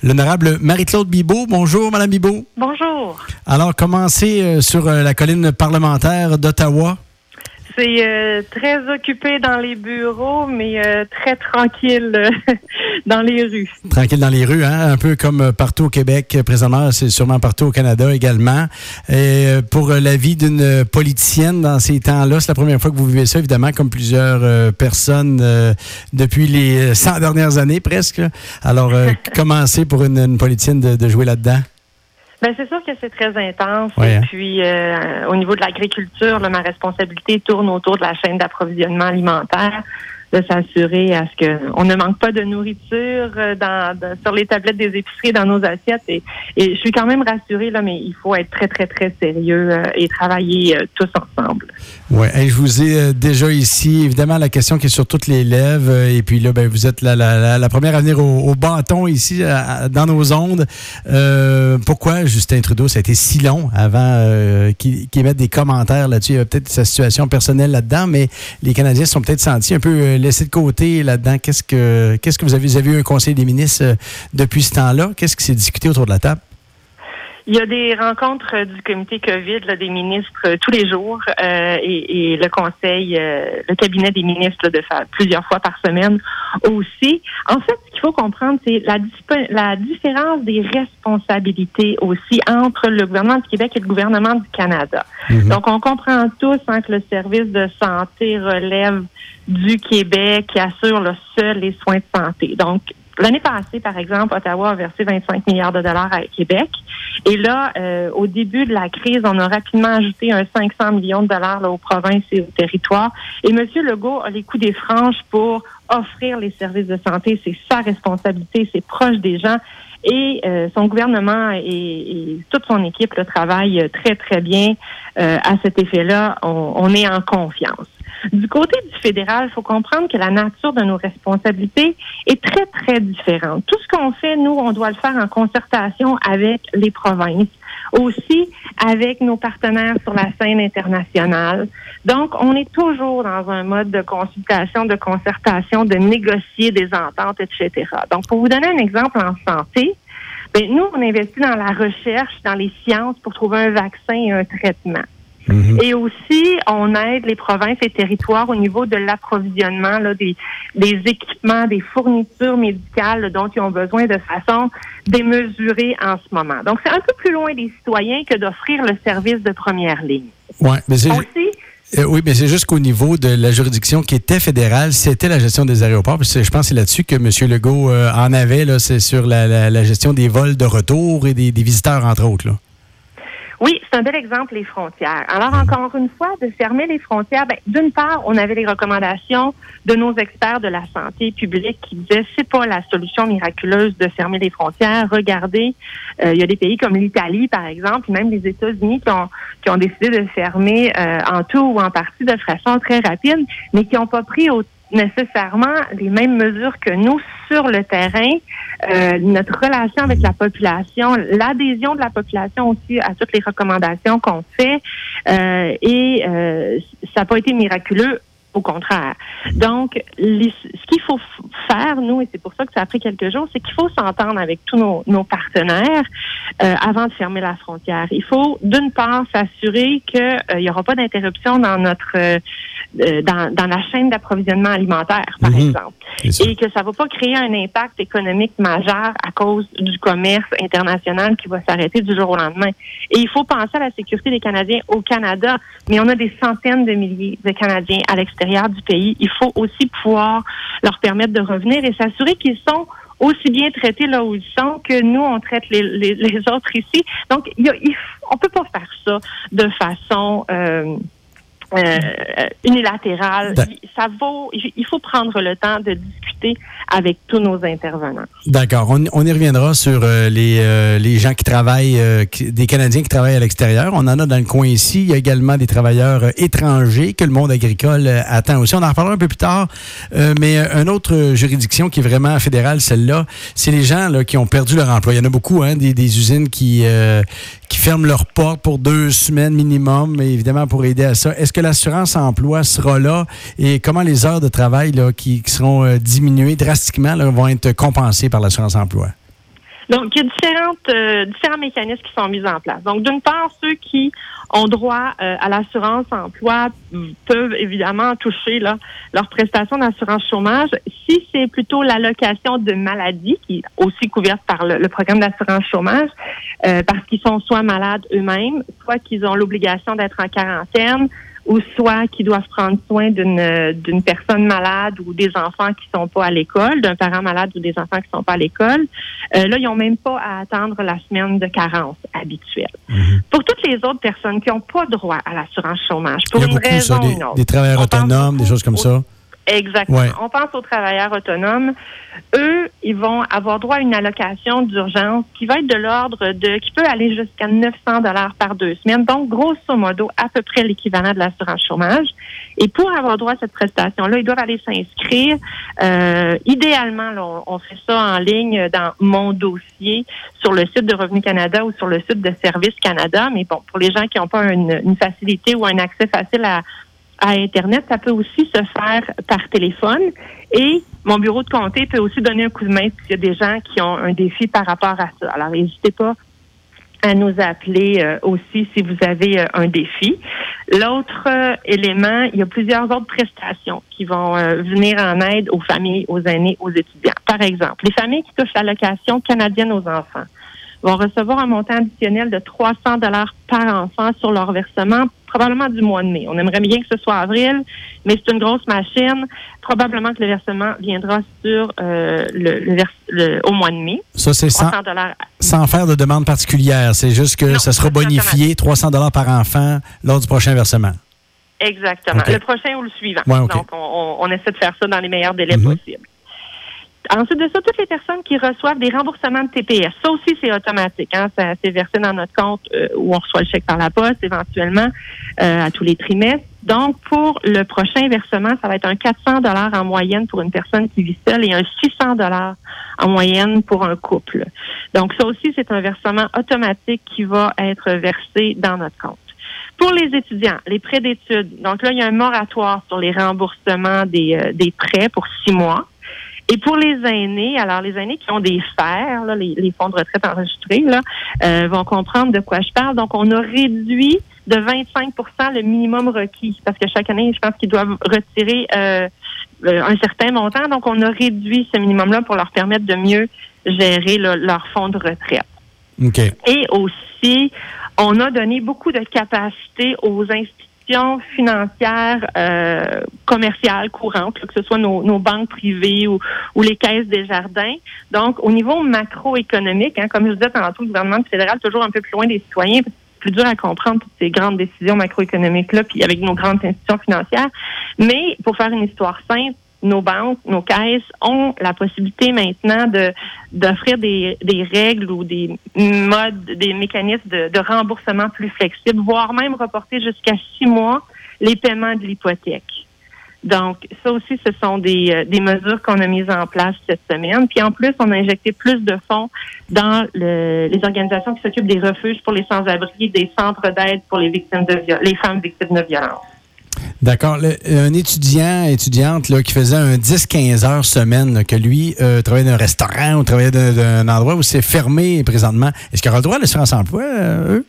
L'honorable Marie-Claude Bibot. Bonjour, Madame Bibot. Bonjour. Alors, commencez euh, sur euh, la colline parlementaire d'Ottawa. C'est euh, très occupé dans les bureaux, mais euh, très tranquille euh, dans les rues. Tranquille dans les rues, hein? un peu comme partout au Québec. Présentement, c'est sûrement partout au Canada également. Et pour la vie d'une politicienne dans ces temps-là, c'est la première fois que vous vivez ça, évidemment, comme plusieurs personnes depuis les 100 dernières années presque. Alors, commencez pour une, une politicienne de, de jouer là-dedans? Ben, c'est sûr que c'est très intense. Ouais, Et hein. puis, euh, au niveau de l'agriculture, ma responsabilité tourne autour de la chaîne d'approvisionnement alimentaire, de s'assurer à ce qu'on ne manque pas de nourriture euh, dans, sur les tablettes des épiceries, dans nos assiettes. Et, je suis quand même rassurée, là, mais il faut être très, très, très sérieux euh, et travailler euh, tous ensemble. Oui, je vous ai déjà ici, évidemment, la question qui est sur toutes les lèvres. et puis là, ben, vous êtes la, la- première à venir au, bâton ici, dans nos ondes. Pourquoi Justin Trudeau, ça a été si long avant qu'il qu'il mette des commentaires là-dessus? Il y a peut-être sa situation personnelle là-dedans, mais les Canadiens sont peut-être sentis un peu laissés de côté là-dedans. Qu'est-ce que vous avez eu un conseil des ministres euh, depuis ce temps-là? Qu'est-ce qui s'est discuté autour de la table? Il y a des rencontres euh, du comité COVID, là, des ministres euh, tous les jours euh, et, et le conseil, euh, le cabinet des ministres là, de faire plusieurs fois par semaine aussi. En fait, ce qu'il faut comprendre, c'est la, la différence des responsabilités aussi entre le gouvernement du Québec et le gouvernement du Canada. Mhm. Donc, on comprend tous hein, que le service de santé relève du Québec qui assure le seul les soins de santé. Donc, l'année passée, par exemple, Ottawa a versé 25 milliards de dollars à Québec. Et là, euh, au début de la crise, on a rapidement ajouté un 500 millions de dollars là, aux provinces et aux territoires. Et M. Legault a les coups des franges pour offrir les services de santé. C'est sa responsabilité, c'est proche des gens. Et euh, son gouvernement et, toute son équipe le travaillent très, très bien euh, à cet effet-là. On, on est en confiance. Du côté du fédéral, il faut comprendre que la nature de nos responsabilités est très, très différente. Tout ce qu'on fait, nous, on doit le faire en concertation avec les provinces, aussi avec nos partenaires sur la scène internationale. Donc, on est toujours dans un mode de consultation, de concertation, de négocier des ententes, etc. Donc, pour vous donner un exemple en santé, ben, nous, on investit dans la recherche, dans les sciences pour trouver un vaccin et un traitement. Mhm. Et aussi, on aide les provinces et territoires au niveau de l'approvisionnement là, des, des équipements, des fournitures médicales là, dont ils ont besoin de façon démesurée en ce moment. Donc, c'est un peu plus loin des citoyens que d'offrir le service de première ligne. Ouais, mais c'est Aussi, Euh, oui, mais c'est juste qu'au niveau de la juridiction qui était fédérale, c'était la gestion des aéroports. Puis je pense que c'est là-dessus que M. Legault euh, en avait. là, C'est sur la, la- la gestion des vols de retour et des, des visiteurs, entre autres. Là. Oui, c'est un bel exemple, les frontières. Alors, encore une fois, de fermer les frontières, ben, d'une part, on avait les recommandations de nos experts de la santé publique qui disaient c'est pas la solution miraculeuse de fermer les frontières. Regardez, euh, il y a des pays comme l'Italie, par exemple, même les États-Unis qui ont, décidé de fermer euh, en tout ou en partie de façon très rapide, mais qui n'ont pas pris au- nécessairement les mêmes mesures que nous sur le terrain. Euh, notre relation avec la population, l'adhésion de la population aussi à toutes les recommandations qu'on fait, euh, et euh, ça n'a pas été miraculeux. Au contraire. Donc, ce qu'il faut faire, nous, et c'est pour ça que ça a pris quelques jours, c'est qu'il faut s'entendre avec tous nos, partenaires euh, avant de fermer la frontière. Il faut, d'une part, s'assurer qu'il n'y aura pas d'interruption dans notre euh, euh, dans, dans la chaîne d'approvisionnement alimentaire, par Mhm. exemple et que ça va pas créer un impact économique majeur à cause du commerce international qui va s'arrêter du jour au lendemain. Et il faut penser à la sécurité des Canadiens au Canada, mais on a des centaines de milliers de Canadiens à l'extérieur du pays. Il faut aussi pouvoir leur permettre de revenir et s'assurer qu'ils sont aussi bien traités là où ils sont que nous, on traite les, les, les autres ici. Donc, il y a, f- on peut pas faire ça de façon... euh, euh, unilatérale. Il- Ça vaut. Il faut prendre le temps de discuter avec tous nos intervenants. D'accord. On, on y reviendra sur euh, les, euh, les gens qui travaillent, euh, qui- des Canadiens qui travaillent à l'extérieur. On en a dans le coin ici. Il y a également des travailleurs étrangers que le monde agricole attend aussi. On en reparlera un peu plus tard. Mais une autre juridiction qui est vraiment fédérale, celle-là, c'est les gens là, qui ont perdu leur emploi. Il y en a beaucoup, hein, des, des usines qui, euh, qui ferment leurs portes pour deux semaines minimum, évidemment pour aider à ça. Est-ce que l'assurance emploi sera là et comment les heures de travail là, qui, seront euh, diminuées drastiquement vont être compensées par l'assurance emploi? Donc, il y a euh, différents mécanismes qui sont mis en place. Donc, d'une part, ceux qui ont droit euh, à l'assurance emploi peuvent évidemment toucher là, leur prestation d'assurance chômage. Si c'est plutôt l'allocation de maladie, qui est aussi couverte par le, programme d'assurance chômage, euh, parce qu'ils sont soit malades eux-mêmes, soit qu'ils ont l'obligation d'être en quarantaine, ou soit qui doivent prendre soin d'une d'une personne malade ou des enfants qui sont pas à l'école, d'un parent malade ou des enfants qui sont pas à l'école. Euh, là, ils n'ont même pas à attendre la semaine de carence habituelle. Mhm. Pour toutes les autres personnes qui n'ont pas droit à l'assurance chômage, pour une raison ou une autre, des travailleurs autonomes, des choses comme ça. Exactement. On pense aux travailleurs autonomes. Eux, ils vont avoir droit à une allocation d'urgence qui va être de l'ordre de, qui peut aller jusqu'à 900 dollars par deux semaines. Donc, grosso modo, à peu près l'équivalent de l'assurance chômage. Et pour avoir droit à cette prestation-là, ils doivent aller s'inscrire. Euh, idéalement, on, fait ça en ligne dans mon dossier sur le site de Revenu Canada ou sur le site de Service Canada. Mais bon, pour les gens qui n'ont pas une facilité ou un accès facile à à Internet, ça peut aussi se faire par téléphone. Et mon bureau de comté peut aussi donner un coup de main s'il y a des gens qui ont un défi par rapport à ça. Alors, n'hésitez pas à nous appeler euh, aussi si vous avez euh, un défi. L'autre euh, élément, il y a plusieurs autres prestations qui vont venir en aide aux familles, aux aînés, aux étudiants. Par exemple, les familles qui touchent l'allocation canadienne aux enfants vont recevoir un montant additionnel de 300 dollars par enfant sur leur versement, probablement du mois de mai. On aimerait bien que ce soit avril, mais c'est une grosse machine. Probablement que le versement viendra sur euh, le, au mois de mai. Ça, c'est sans, sans faire de demande particulière. C'est juste que ça sera bonifié 300 dollars par enfant lors du prochain versement. Exactement. Le prochain ou le suivant. Donc, on, essaie de faire ça dans les meilleurs délais mhm. possibles. Ensuite de ça, toutes les personnes qui reçoivent des remboursements de TPS, ça aussi c'est automatique. Hein? Ça c'est versé dans notre compte euh, où on reçoit le chèque par la poste éventuellement euh, à tous les trimestres. Donc pour le prochain versement, ça va être un 400 dollars en moyenne pour une personne qui vit seule et un 600 dollars en moyenne pour un couple. Donc ça aussi c'est un versement automatique qui va être versé dans notre compte. Pour les étudiants, les prêts d'études, donc là, il y a un moratoire sur les remboursements des, euh, des prêts pour six mois. Et pour les aînés, alors les aînés qui ont des fers, là, les, fonds de retraite enregistrés, là, euh, vont comprendre de quoi je parle. Donc, on a réduit de 25% le minimum requis parce que chaque année, je pense qu'ils doivent retirer euh, euh, un certain montant. Donc, on a réduit ce minimum-là pour leur permettre de mieux gérer leur fonds de retraite. Okay. Et aussi, on a donné beaucoup de capacité aux institutions financières euh, commerciales courantes, que ce soit nos, banques privées ou, les caisses des jardins. Donc, au niveau macroéconomique, hein, comme je disais tantôt, le gouvernement fédéral toujours un peu plus loin des citoyens, plus dur à comprendre toutes ces grandes décisions macroéconomiques-là, puis avec nos grandes institutions financières. Mais pour faire une histoire simple, nos banques, nos caisses ont la possibilité maintenant de d'offrir des, des règles ou des modes, des mécanismes de, de remboursement plus flexibles, voire même reporter jusqu'à six mois les paiements de l'hypothèque. Donc, ça aussi, ce sont des, euh, des mesures qu'on a mises en place cette semaine. Puis en plus, on a injecté plus de fonds dans le, les organisations qui s'occupent des refuges pour les sans-abri, des centres d'aide pour les victimes de les femmes victimes de violence. D'accord. Un étudiant, étudiante là, qui faisait un 10-15 heures semaine, que lui euh, travaillait dans un restaurant ou travaillait dans un endroit où c'est fermé présentement, est-ce qu'il aura le droit à l'assurance emploi, euh, eux?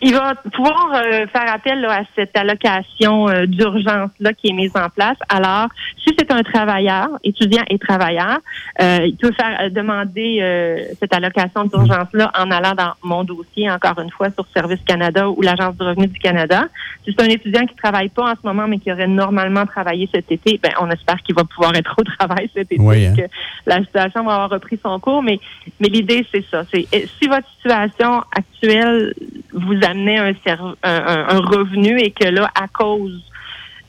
Il va pouvoir euh, faire appel à cette allocation euh, d'urgence là qui est mise en place. Alors, si c'est un travailleur, étudiant et travailleur, euh, il peut faire demander cette allocation d'urgence là en allant dans mon dossier encore une fois sur Service Canada ou l'Agence du revenu du Canada. Si c'est un étudiant qui travaille pas en ce moment mais qui aurait normalement travaillé cet été, ben on espère qu'il va pouvoir être au travail cet été, oui, hein. que la situation va avoir repris son cours. Mais mais l'idée c'est ça, c'est si votre situation actuelle vous amener un, un, revenu et que là, à cause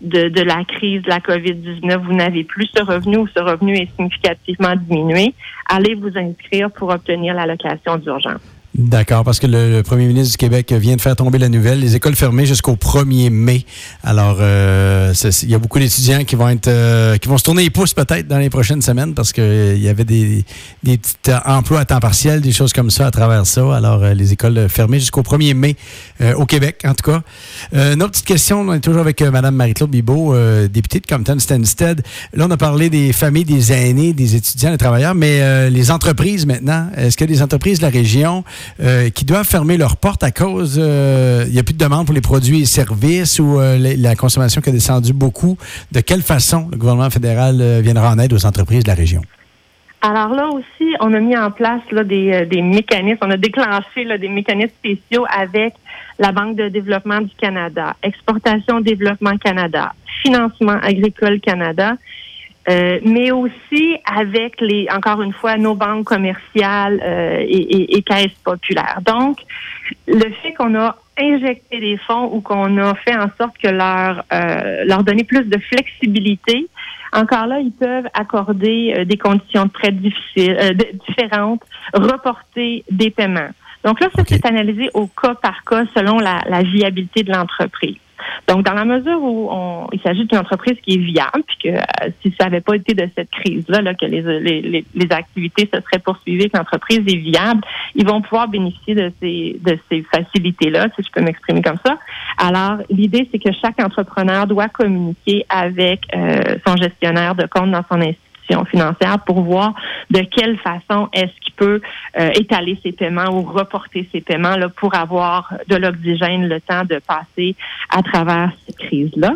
de, de la crise de la COVID-19, vous n'avez plus ce revenu ou ce revenu est significativement diminué, allez vous inscrire pour obtenir l'allocation d'urgence. D'accord, parce que le, premier ministre du Québec vient de faire tomber la nouvelle. Les écoles fermées jusqu'au 1er mai. Alors, euh, il y a beaucoup d'étudiants qui vont être, euh, qui vont se tourner les pouces peut-être dans les prochaines semaines parce qu'il euh, y avait des, des petits emplois à temps partiel, des choses comme ça à travers ça. Alors, les écoles fermées jusqu'au 1er mai au Québec, en tout cas. une autre petite question, on est toujours avec Mme Marie-Claude Bibot, députée de Compton-Stanstead. Là, on a parlé des familles, des aînés, des étudiants, des travailleurs, mais les entreprises maintenant, est-ce que les entreprises de la région euh, qui doivent fermer leurs portes à cause, euh, il n'y a plus de demande pour les produits et services ou euh, la consommation qui a descendu beaucoup. De quelle façon le gouvernement fédéral viendra en aide aux entreprises de la région? Alors là aussi, on a mis en place des, mécanismes, on a déclenché des mécanismes spéciaux avec la Banque de développement du Canada, Exportation Développement Canada, Financement agricole Canada euh, mais aussi avec les, encore une fois, nos banques commerciales euh, et, et, caisses populaires. Donc, le fait qu'on a injecté des fonds ou qu'on a fait en sorte que leur euh, leur donner plus de flexibilité, encore là, ils peuvent accorder des conditions de prêt difficiles, différentes, reporter des paiements. Donc là, ça c'est analysé au cas par cas selon la, la viabilité de l'entreprise. Donc, dans la mesure où on, il s'agit d'une entreprise qui est viable, puis que euh, si ça n'avait pas été de cette crise-là, là, que les, les, les, activités se seraient poursuivies, que l'entreprise est viable, ils vont pouvoir bénéficier de ces, de ces facilités-là, si je peux m'exprimer comme ça. Alors, l'idée, c'est que chaque entrepreneur doit communiquer avec euh, son gestionnaire de compte dans son financière pour voir de quelle façon est-ce qu'il peut euh, étaler ses paiements ou reporter ses paiements là, pour avoir de l'oxygène le temps de passer à travers cette crise-là.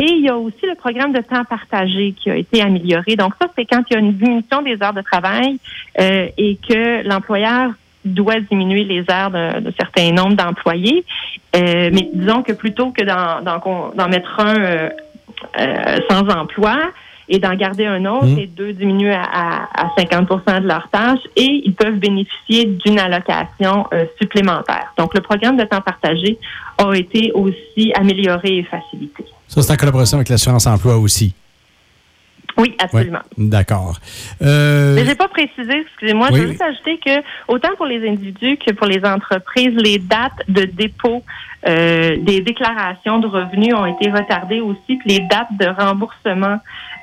Et il y a aussi le programme de temps partagé qui a été amélioré. Donc ça, c'est quand il y a une diminution des heures de travail euh, et que l'employeur doit diminuer les heures d'un certain nombre d'employés. Euh, mais disons que plutôt que d'en mettre un sans emploi, et d'en garder un autre mmh. et deux diminuer à, à, 50% de leurs tâches et ils peuvent bénéficier d'une allocation euh, supplémentaire. Donc, le programme de temps partagé a été aussi amélioré et facilité. Ça, c'est en collaboration avec l'assurance emploi aussi. Oui, absolument. D'accord. Euh... Mais j'ai pas précisé, excusez-moi, je veux juste ajouter que autant pour les individus que pour les entreprises, les dates de dépôt euh, des déclarations de revenus ont été retardées aussi, puis les dates de remboursement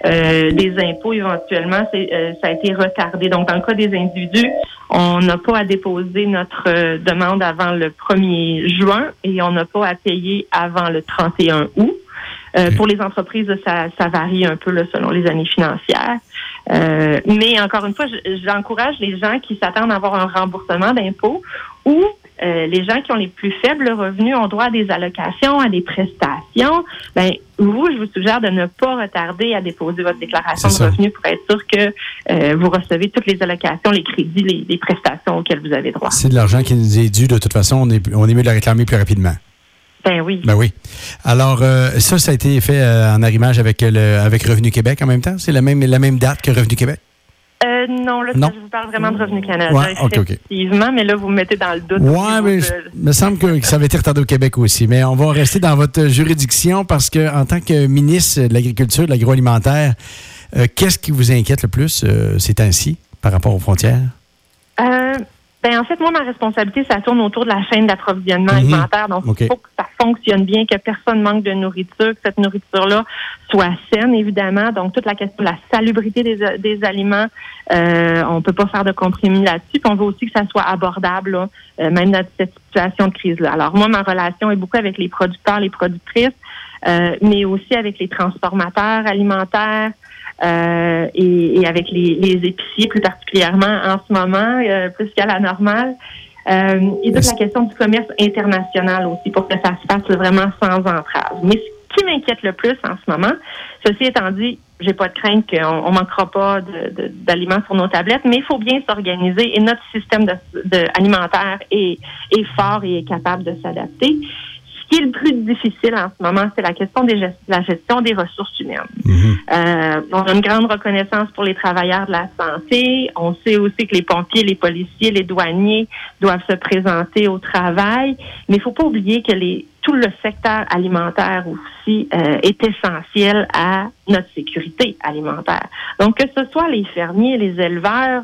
euh, des impôts éventuellement, euh, ça a été retardé. Donc, dans le cas des individus, on n'a pas à déposer notre demande avant le 1er juin et on n'a pas à payer avant le 31 août. Euh, pour les entreprises, ça, ça, varie un peu là, selon les années financières. Euh, mais encore une fois, j'encourage les gens qui s'attendent à avoir un remboursement d'impôts ou euh, les gens qui ont les plus faibles revenus ont droit à des allocations, à des prestations. Ben, vous, je vous suggère de ne pas retarder à déposer votre déclaration de revenus pour être sûr que vous recevez toutes les allocations, les crédits, les, les prestations auxquelles vous avez droit. C'est de l'argent qui nous est dû. De toute façon, on est, on est mieux de la réclamer plus rapidement. Ben oui. Ben oui. Alors, euh, ça, ça a été fait euh, en arrimage avec, le, avec Revenu Québec en même temps? C'est la même, la même date que Revenu Québec? Euh, non, là, je vous parle vraiment de Revenu Canada. Ouais, effectivement, mais là, vous me mettez dans le doute. Oui, mais il me semble que, ça avait été retardé au Québec aussi. Mais on va rester dans votre juridiction parce que, en tant que ministre de l'Agriculture, de l'Agroalimentaire, qu'est-ce qui vous inquiète le plus ces temps-ci par rapport aux frontières? Ben, en fait, moi, ma responsabilité, ça tourne autour de la chaîne d'approvisionnement mhm. alimentaire. Donc, il faut que ça fonctionne bien, que personne manque de nourriture, que cette nourriture-là soit saine, évidemment. Donc, toute la question de la salubrité des, aliments, euh, on peut pas faire de compromis là-dessus. Puis, on veut aussi que ça soit abordable, euh, même dans cette situation de crise-là. Alors, moi, ma relation est beaucoup avec les producteurs, les productrices, euh, mais aussi avec les transformateurs alimentaires, euh, et, avec les, épiciers plus particulièrement en ce moment, euh, plus qu'à la normale. Euh, et toute la question du commerce international aussi pour que ça se fasse vraiment sans entrave. Mais ce qui m'inquiète le plus en ce moment, ceci étant dit, j'ai pas de crainte qu'on on manquera pas d'aliments sur nos tablettes, mais il faut bien s'organiser et notre système de, alimentaire est, est fort et est capable de s'adapter. Ce qui est le plus difficile en ce moment, c'est la question de la gestion des ressources humaines. Mhm. euh, on a une grande reconnaissance pour les travailleurs de la santé. On sait aussi que les pompiers, les policiers, les douaniers doivent se présenter au travail. Mais il faut pas oublier que les tout le secteur alimentaire aussi euh, est essentiel à notre sécurité alimentaire. Donc, que ce soit les fermiers, les éleveurs,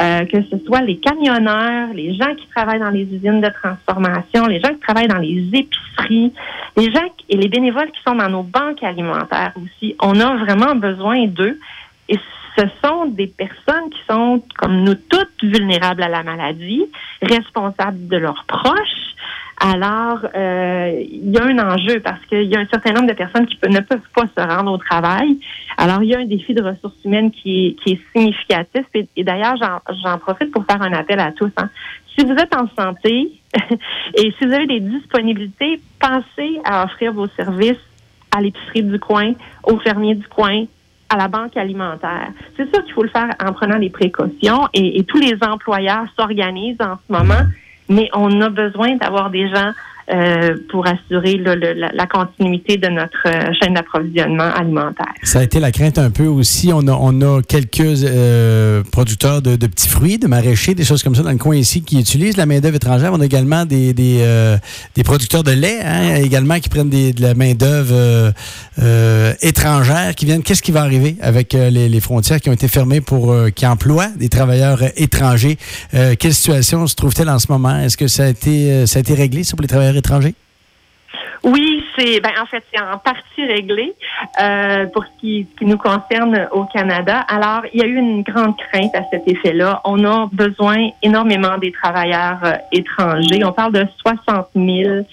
euh, que ce soit les camionneurs, les gens qui travaillent dans les usines de transformation, les gens qui travaillent dans les épiceries, les gens et les bénévoles qui sont dans nos banques alimentaires aussi. On a vraiment besoin d'eux. Et ce sont des personnes qui sont, comme nous toutes, vulnérables à la maladie, responsables de leurs proches, alors, euh, il y a un enjeu parce qu'il y a un certain nombre de personnes qui ne peuvent pas se rendre au travail. Alors, il y a un défi de ressources humaines qui est, significatif. Et, d'ailleurs, j'en profite pour faire un appel à tous. Hein. Si vous êtes en santé et si vous avez des disponibilités, pensez à offrir vos services à l'épicerie du coin, aux fermiers du coin, à la banque alimentaire. C'est ça qu'il faut le faire en prenant des précautions et tous les employeurs s'organisent en ce moment mais on a besoin d'avoir des gens euh, pour assurer la, continuité de notre euh, chaîne d'approvisionnement alimentaire. Ça a été la crainte un peu aussi. On a, quelques euh, producteurs de, petits fruits, de maraîchers, des choses comme ça dans le coin ici qui utilisent la main-d'œuvre étrangère. On a également des, des, producteurs de lait, hein, également qui prennent de la main-d'œuvre étrangère qui viennent. Qu'est-ce qui va arriver avec les, frontières qui ont été fermées pour qui emploient des travailleurs étrangers? quelle situation se trouve-t-elle en ce moment? Est-ce que ça a été, ça a été réglé sur les travailleurs étrangers? Oui, c'est ben en fait c'est en partie réglé euh, pour ce qui, nous concerne au Canada. Alors il y a eu une grande crainte à cet effet-là. On a besoin énormément des travailleurs euh, étrangers. On parle de 60 000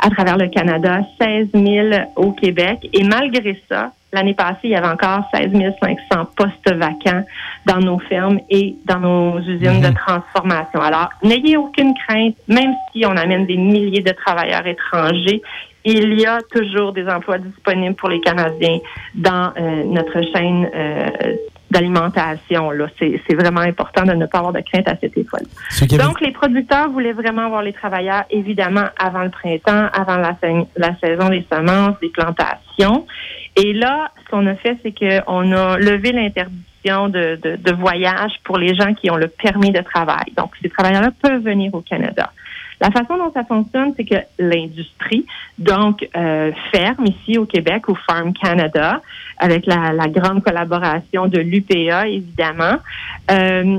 à travers le Canada, 16 000 au Québec. Et malgré ça, L'année passée, il y avait encore 16 500 postes vacants dans nos fermes et dans nos usines de mhm. transformation. Alors, n'ayez aucune crainte, même si on amène des milliers de travailleurs étrangers, il y a toujours des emplois disponibles pour les Canadiens dans euh, notre chaîne euh, d'alimentation. Là, c'est, vraiment important de ne pas avoir de crainte à cette école. Donc, les producteurs voulaient vraiment avoir les travailleurs, évidemment, avant le printemps, avant la, la saison des semences, des plantations. Et là, ce qu'on a fait, c'est qu'on a levé l'interdiction de, de, voyage pour les gens qui ont le permis de travail. Donc, ces travailleurs-là peuvent venir au Canada. La façon dont ça fonctionne, c'est que l'industrie, donc euh, ferme ici au Québec ou Farm Canada, avec la, grande collaboration de l'UPA, évidemment, euh,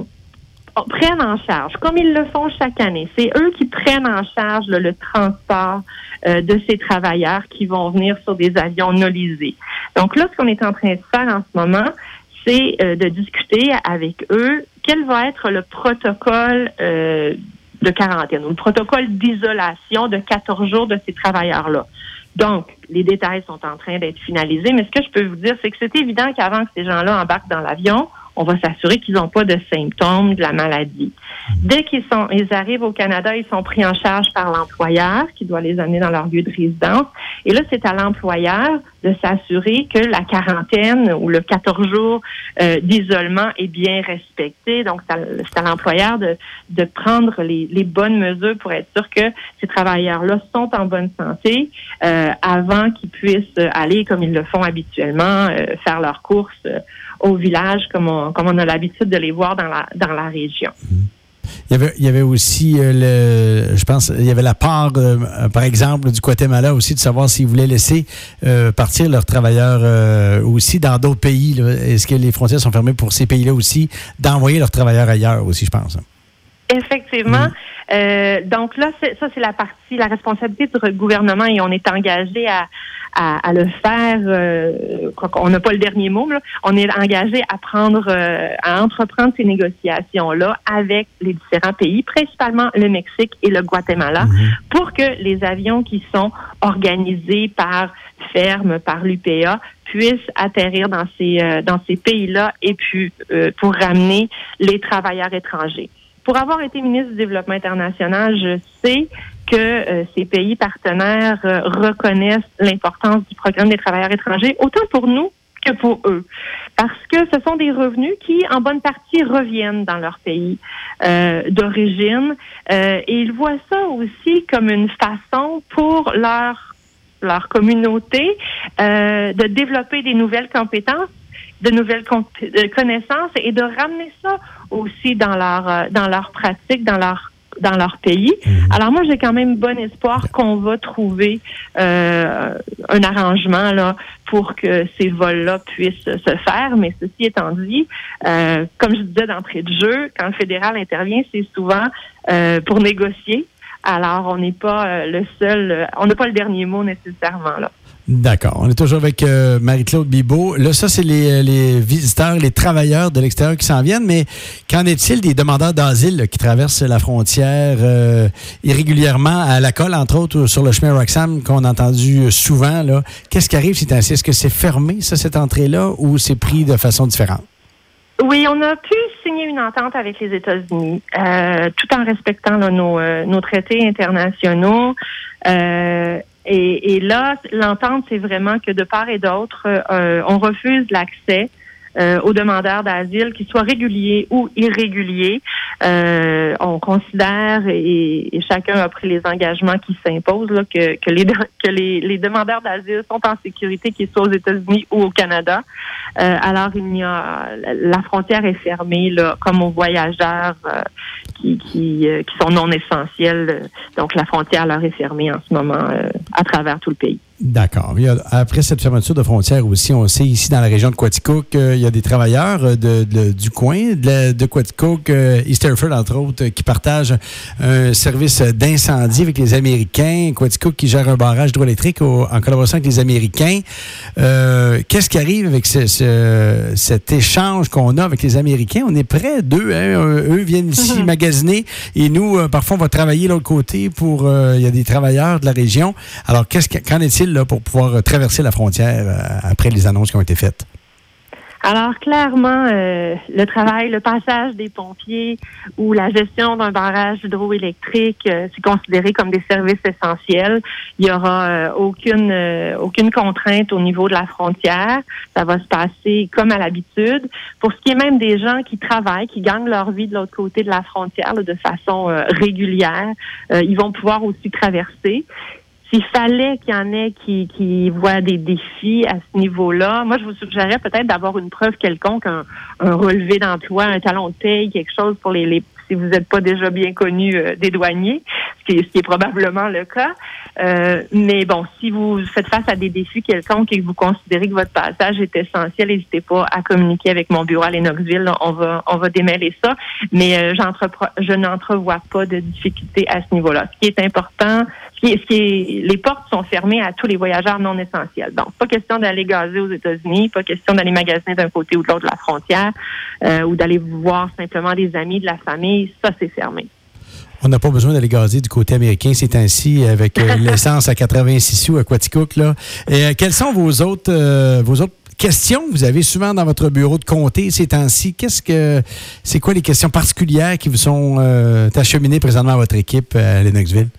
prennent en charge, comme ils le font chaque année. C'est eux qui prennent en charge le transport euh, de ces travailleurs qui vont venir sur des avions nolisés. Donc là, ce qu'on est en train de faire en ce moment, c'est euh, de discuter avec eux quel va être le protocole de quarantaine ou le protocole d'isolation de 14 jours de ces travailleurs-là. Donc, les détails sont en train d'être finalisés, mais ce que je peux vous dire, c'est que c'est évident qu'avant que ces gens-là embarquent dans l'avion, on va s'assurer qu'ils n'ont pas de symptômes de la maladie. Dès qu'ils sont, ils arrivent au Canada, ils sont pris en charge par l'employeur qui doit les amener dans leur lieu de résidence. Et là, c'est à l'employeur de s'assurer que la quarantaine ou le 14 jours euh, d'isolement est bien respecté. Donc, c'est à l'employeur de, prendre les, les, bonnes mesures pour être sûr que ces travailleurs-là sont en bonne santé euh, avant qu'ils puissent aller, comme ils le font habituellement, euh, faire leurs courses au village comme on, comme on a l'habitude de les voir dans la, dans la région. Il y, avait, il y avait aussi, euh, le, je pense, il y avait la part, euh, par exemple, du Guatemala aussi, de savoir s'ils voulaient laisser euh, partir leurs travailleurs aussi dans d'autres pays. Est-ce que les frontières sont fermées pour ces pays-là aussi, d'envoyer leurs travailleurs ailleurs aussi, je pense? Effectivement. Mm. donc là, ça, c'est la partie, la responsabilité du gouvernement et on est engagé à, à, le faire. Euh, on n'a pas le dernier mot, là. on est engagé à prendre, euh, à entreprendre ces négociations-là avec les différents pays, principalement le Mexique et le Guatemala, mhm. pour que les avions qui sont organisés par ferme, par l'UPA, puissent atterrir dans ces euh, dans ces pays-là et puis pour ramener les travailleurs étrangers. Pour avoir été ministre du Développement international, je sais que euh, ces pays partenaires euh, reconnaissent l'importance du programme des travailleurs étrangers, autant pour nous que pour eux. Parce que ce sont des revenus qui, en bonne partie, reviennent dans leur pays euh, d'origine. et ils voient ça aussi comme une façon pour leur leur communauté de développer des nouvelles compétences de nouvelles connaissances et de ramener ça aussi dans leur dans leur pratique, dans leur dans leur pays. Mhm. Alors moi, j'ai quand même bon espoir qu'on va trouver euh, un arrangement là pour que ces vols-là puissent se faire. Mais ceci étant dit, euh, comme je disais d'entrée de jeu, quand le fédéral intervient, c'est souvent euh, pour négocier. Alors, on n'est pas le seul, on n'a pas le dernier mot nécessairement là. D'accord. On est toujours avec euh, Marie-Claude Bibot. Là, ça, c'est les, visiteurs, les travailleurs de l'extérieur qui s'en viennent, mais qu'en est-il des demandeurs d'asile qui traversent la frontière euh, irrégulièrement à la colle, entre autres, sur le chemin Roxham qu'on a entendu souvent? Qu'est-ce qui arrive? Ainsi? Est-ce que c'est fermé, ça, cette entrée-là, ou c'est pris de façon différente? Oui, on a pu signer une entente avec les États-Unis, euh, tout en respectant nos, nos, traités internationaux. Et, et là, l'entente, c'est vraiment que de part et d'autre, euh, on refuse l'accès euh, aux demandeurs d'asile, qu'ils soient réguliers ou irréguliers. Euh, on considère, et, chacun a pris les engagements qui s'imposent, que, que, les, que les, les demandeurs d'asile sont en sécurité, qu'ils soient aux États-Unis ou au Canada. Euh, alors, il y a la frontière est fermée, là, comme aux voyageurs euh, qui, qui, euh, qui, sont non essentiels. Donc, la frontière leur est fermée en ce moment à travers tout le pays. D'accord. Après cette fermeture de frontières aussi, on sait ici dans la région de Quaticook, il y a des travailleurs euh, de, du coin de, de Quaticook, euh, Easterford entre autres, qui partagent un service d'incendie avec les Américains. Quaticook qui gère un barrage hydroélectrique en collaboration avec les Américains. Euh, qu'est-ce qui arrive avec ce, cet échange qu'on a avec les Américains? On est près d'eux. Hein? Eux viennent ici magasiner et nous, parfois, on va travailler de l'autre côté pour... il y a des travailleurs de la région. Alors, qu'est-ce qu'en est-il pour pouvoir euh, traverser la frontière euh, après les annonces qui ont été faites? Alors clairement, euh, le travail, le passage des pompiers ou la gestion d'un barrage hydroélectrique, c'est considéré comme des services essentiels. Il y aura aucune aucune contrainte au niveau de la frontière. Ça va se passer comme à l'habitude. Pour ce qui est même des gens qui travaillent, qui gagnent leur vie de l'autre côté de la frontière de façon régulière, ils vont pouvoir aussi traverser s'il fallait qu'il y en ait qui, qui voient des défis à ce niveau-là, moi, je vous suggérerais peut-être d'avoir une preuve quelconque, un, relevé d'emploi, un talon de paye, quelque chose pour les, les si vous n'êtes pas déjà bien connu euh, des douaniers, ce qui, est, ce qui, est, probablement le cas. Euh, mais bon, si vous faites face à des défis quelconques et que vous considérez que votre passage est essentiel, n'hésitez pas à communiquer avec mon bureau à Lennoxville. On va, on va démêler ça. Mais euh, je n'entrevois pas de difficultés à ce niveau-là. Ce qui est important, ce qui est, ce qui est, les portes sont fermées à tous les voyageurs non essentiels. Donc, pas question d'aller gazer aux États-Unis, pas question d'aller magasiner d'un côté ou de l'autre de la frontière, euh, ou d'aller voir simplement des amis, de la famille. Ça, c'est fermé. On n'a pas besoin d'aller gazer du côté américain c'est ainsi avec euh, l'essence à 86 sous à Quaticook. Là. Et, euh, quelles sont vos autres, euh, vos autres questions que vous avez souvent dans votre bureau de comté ces temps-ci? Qu'est-ce que c'est quoi les questions particulières qui vous sont acheminées présentement à votre équipe à Lennoxville?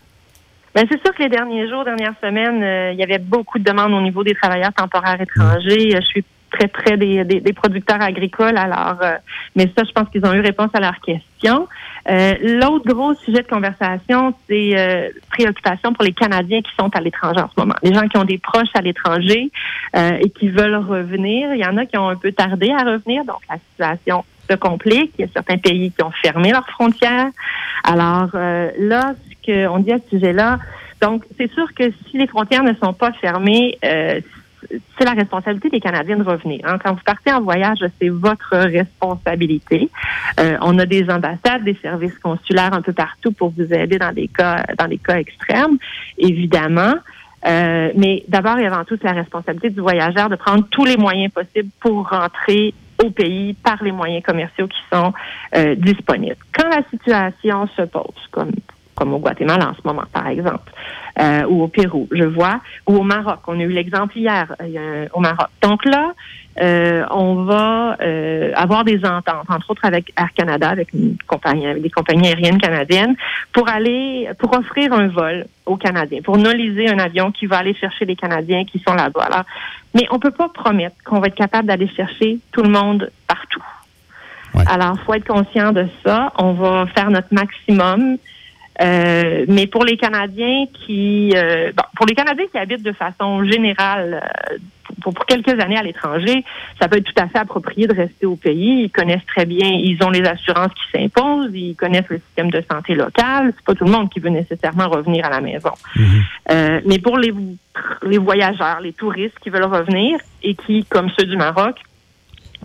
Ben, c'est sûr que les derniers jours, dernières semaines, il y avait beaucoup de demandes au niveau des travailleurs temporaires étrangers. Je suis très près des, des, producteurs agricoles. Alors, euh, mais ça, je pense qu'ils ont eu réponse à leurs questions. Euh, L'autre gros sujet de conversation, c'est euh, préoccupation pour les Canadiens qui sont à l'étranger en ce moment. Les gens qui ont des proches à l'étranger euh, et qui veulent revenir. Il y en a qui ont un peu tardé à revenir, donc la situation se complique. Il y a certains pays qui ont fermé leurs frontières. Alors là, ce qu'on dit à ce sujet-là, donc c'est sûr que si les frontières ne sont pas fermées, c'est la responsabilité des Canadiens de revenir. Hein. Quand vous partez en voyage, c'est votre responsabilité. Euh, on a des ambassades, des services consulaires un peu partout pour vous aider dans des cas, dans des cas extrêmes, évidemment. Euh, mais d'abord et avant tout, c'est la responsabilité du voyageur de prendre tous les moyens possibles pour rentrer au pays par les moyens commerciaux qui sont euh, disponibles. Quand la situation se pose, comme comme au Guatemala en ce moment, par exemple, euh, ou au Pérou, je vois, ou au Maroc. On a eu l'exemple hier euh, au Maroc. Donc là, euh, on va avoir des ententes, entre autres avec Air Canada, avec une compagnie, avec des compagnies aériennes canadiennes, pour aller, pour offrir un vol aux Canadiens, pour noliser un avion qui va aller chercher les Canadiens qui sont là-bas. mais on peut pas promettre qu'on va être capable d'aller chercher tout le monde partout. Alors, faut être conscient de ça. On va faire notre maximum. Euh, mais pour les Canadiens qui, euh, bon, pour les Canadiens qui habitent de façon générale euh, pour, pour, quelques années à l'étranger, ça peut être tout à fait approprié de rester au pays. Ils connaissent très bien, ils ont les assurances qui s'imposent, ils connaissent le système de santé local. C'est pas tout le monde qui veut nécessairement revenir à la maison. Euh, mais pour les, les voyageurs, les touristes qui veulent revenir et qui, comme ceux du Maroc,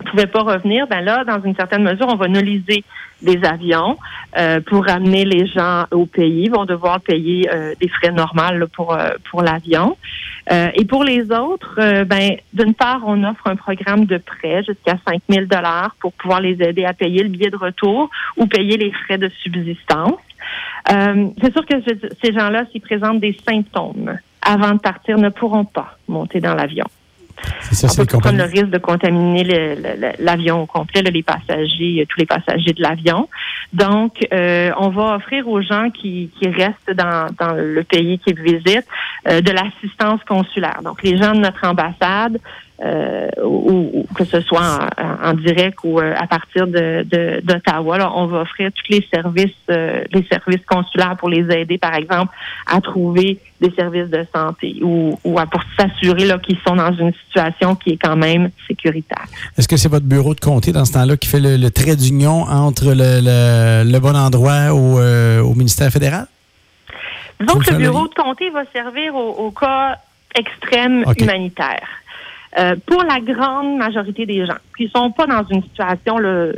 pouvaient pas revenir, ben là, dans une certaine mesure, on va nulliser des avions euh, pour ramener les gens au pays. Ils vont devoir payer euh, des frais normaux pour euh, pour l'avion. Euh, et pour les autres, euh, ben d'une part, on offre un programme de prêt jusqu'à 5 000 dollars pour pouvoir les aider à payer le billet de retour ou payer les frais de subsistance. Euh, c'est sûr que ces gens-là, s'ils présentent des symptômes avant de partir, ne pourront pas monter dans l'avion. Ça, on peut prendre le risque de contaminer l'avion au complet, les passagers, tous les passagers de l'avion. Donc, euh, on va offrir aux gens qui, qui restent dans, dans, le pays qu'ils visitent euh, de l'assistance consulaire. Donc, les gens de notre ambassade, euh, ou, ou, que ce soit en, en direct ou euh, à partir de d'Ottawa, on va offrir tous les services, euh, les services consulaires pour les aider, par exemple, à trouver des services de santé ou, ou à, pour s'assurer qu'ils sont dans une situation qui est quand même sécuritaire. Est-ce que c'est votre bureau de comté dans ce temps-là qui fait le, le trait d'union entre le, le, le, bon endroit au, euh, au ministère fédéral? Donc, le bureau de comté va servir au, au cas extrême okay. humanitaire. Euh, pour la grande majorité des gens qui sont pas dans une situation là,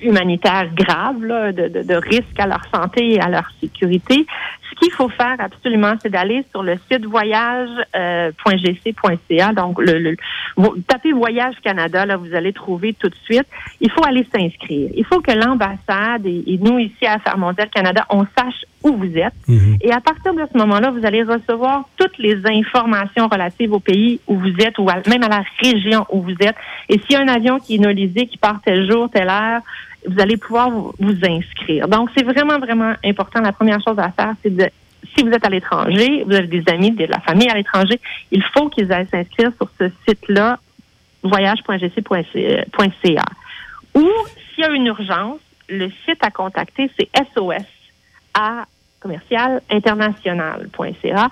humanitaire grave, là, de, de, de, risque à leur santé et à leur sécurité, ce qu'il faut faire absolument, c'est d'aller sur le site voyage.gc.ca. Euh, donc, le, le, tapez Voyage Canada, là, vous allez trouver tout de suite. Il faut aller s'inscrire. Il faut que l'ambassade et, et, nous ici à Affaires mondiales Canada, on sache où vous êtes. -hmm. Et à partir de ce moment-là, vous allez recevoir toutes les informations relatives au pays où vous êtes ou à, même à la région où vous êtes. Et s'il y a un avion qui est nolisé, qui part tel jour, telle heure, vous allez pouvoir vous, vous inscrire. Donc, c'est vraiment, vraiment important. La première chose à faire, c'est de si vous êtes à l'étranger, vous avez des amis, de la famille à l'étranger, il faut qu'ils aillent s'inscrire sur ce site-là, voyage.gc.ca. Ou s'il y a une urgence, le site à contacter, c'est SOS à commercial international.ca.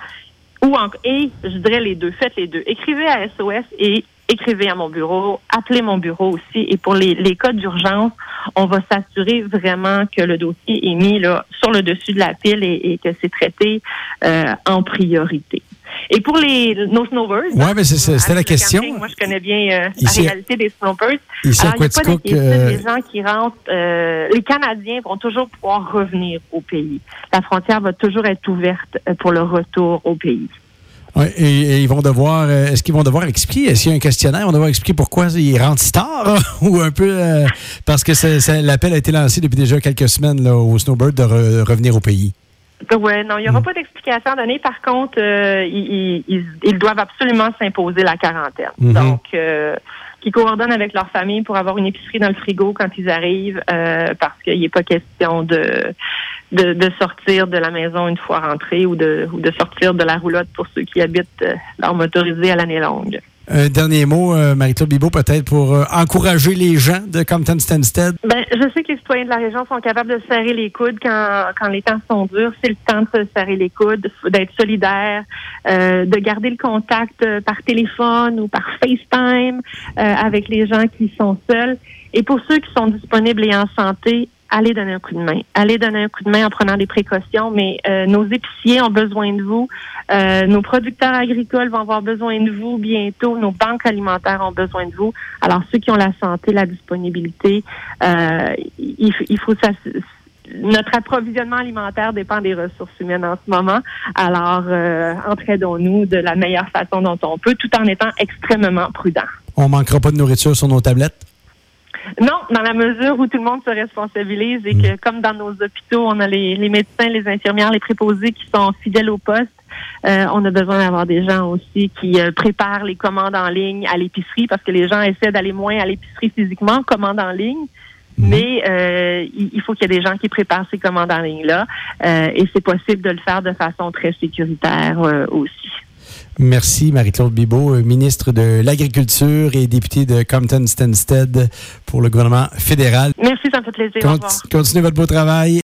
Ou en, et je dirais les deux, faites les deux. Écrivez à SOS et écrivez à mon bureau, appelez mon bureau aussi. Et pour les, les cas d'urgence, on va s'assurer vraiment que le dossier est mis là, sur le dessus de la pile et, que c'est traité euh, en priorité. Et pour les nos snowbirds, ouais, mais c'était la question. Camping, moi, je connais bien euh, ici, la réalité des snowbirds. Ici Alors, à Quaticook, euh... les gens qui rentrent, euh, les Canadiens vont toujours pouvoir revenir au pays. La frontière va toujours être ouverte euh, pour le retour au pays. Ouais, et, et, ils vont devoir, euh, est-ce qu'ils vont devoir expliquer, est-ce qu'il y a un questionnaire, ils vont devoir expliquer pourquoi ils rentrent si tard, ou un peu, euh, parce que l'appel a été lancé depuis déjà quelques semaines là, au Snowbird de re, revenir au pays. Oui, non, il n'y aura mmh. pas d'explication à donner. Par contre, euh, ils, ils, ils, doivent absolument s'imposer la quarantaine. Mmh. Donc, euh, qui coordonnent avec leur famille pour avoir une épicerie dans le frigo quand ils arrivent, euh, parce qu'il n'est pas question de, de, de sortir de la maison une fois rentrés ou de, ou de sortir de la roulotte pour ceux qui habitent leur motorisé à l'année longue. Un dernier mot, euh, Marie-Claude Bibot, peut-être pour euh, encourager les gens de Compton Stansted. Ben, je sais que les citoyens de la région sont capables de serrer les coudes quand, quand les temps sont durs. C'est le temps de se serrer les coudes, d'être solidaire, euh, de garder le contact euh, par téléphone ou par FaceTime euh, avec les gens qui sont seuls. Et pour ceux qui sont disponibles et en santé, allez donner un coup de main. Allez donner un coup de main en prenant des précautions, mais euh, nos épiciers ont besoin de vous. Euh, nos producteurs agricoles vont avoir besoin de vous bientôt. Nos banques alimentaires ont besoin de vous. Alors, ceux qui ont la santé, la disponibilité, euh, il, faut ça notre approvisionnement alimentaire dépend des ressources humaines en ce moment. Alors, entraidons-nous de la meilleure façon dont on peut, tout en étant extrêmement prudent. On manquera pas de nourriture sur nos tablettes? Non, dans la mesure où tout le monde se responsabilise et que, comme dans nos hôpitaux, on a les, les médecins, les infirmières, les préposés qui sont fidèles au poste, euh, on a besoin d'avoir des gens aussi qui euh, préparent les commandes en ligne à l'épicerie parce que les gens essaient d'aller moins à l'épicerie physiquement, commandes en ligne. Mmh. Mais euh, il faut qu'il y ait des gens qui préparent ces commandes en ligne-là. Euh, et c'est possible de le faire de façon très sécuritaire euh, aussi. Merci, Marie-Claude Bibeau, ministre de l'Agriculture et députée de Compton-Stanstead pour le gouvernement fédéral. Merci, ça me fait plaisir. Cont continuez votre beau travail.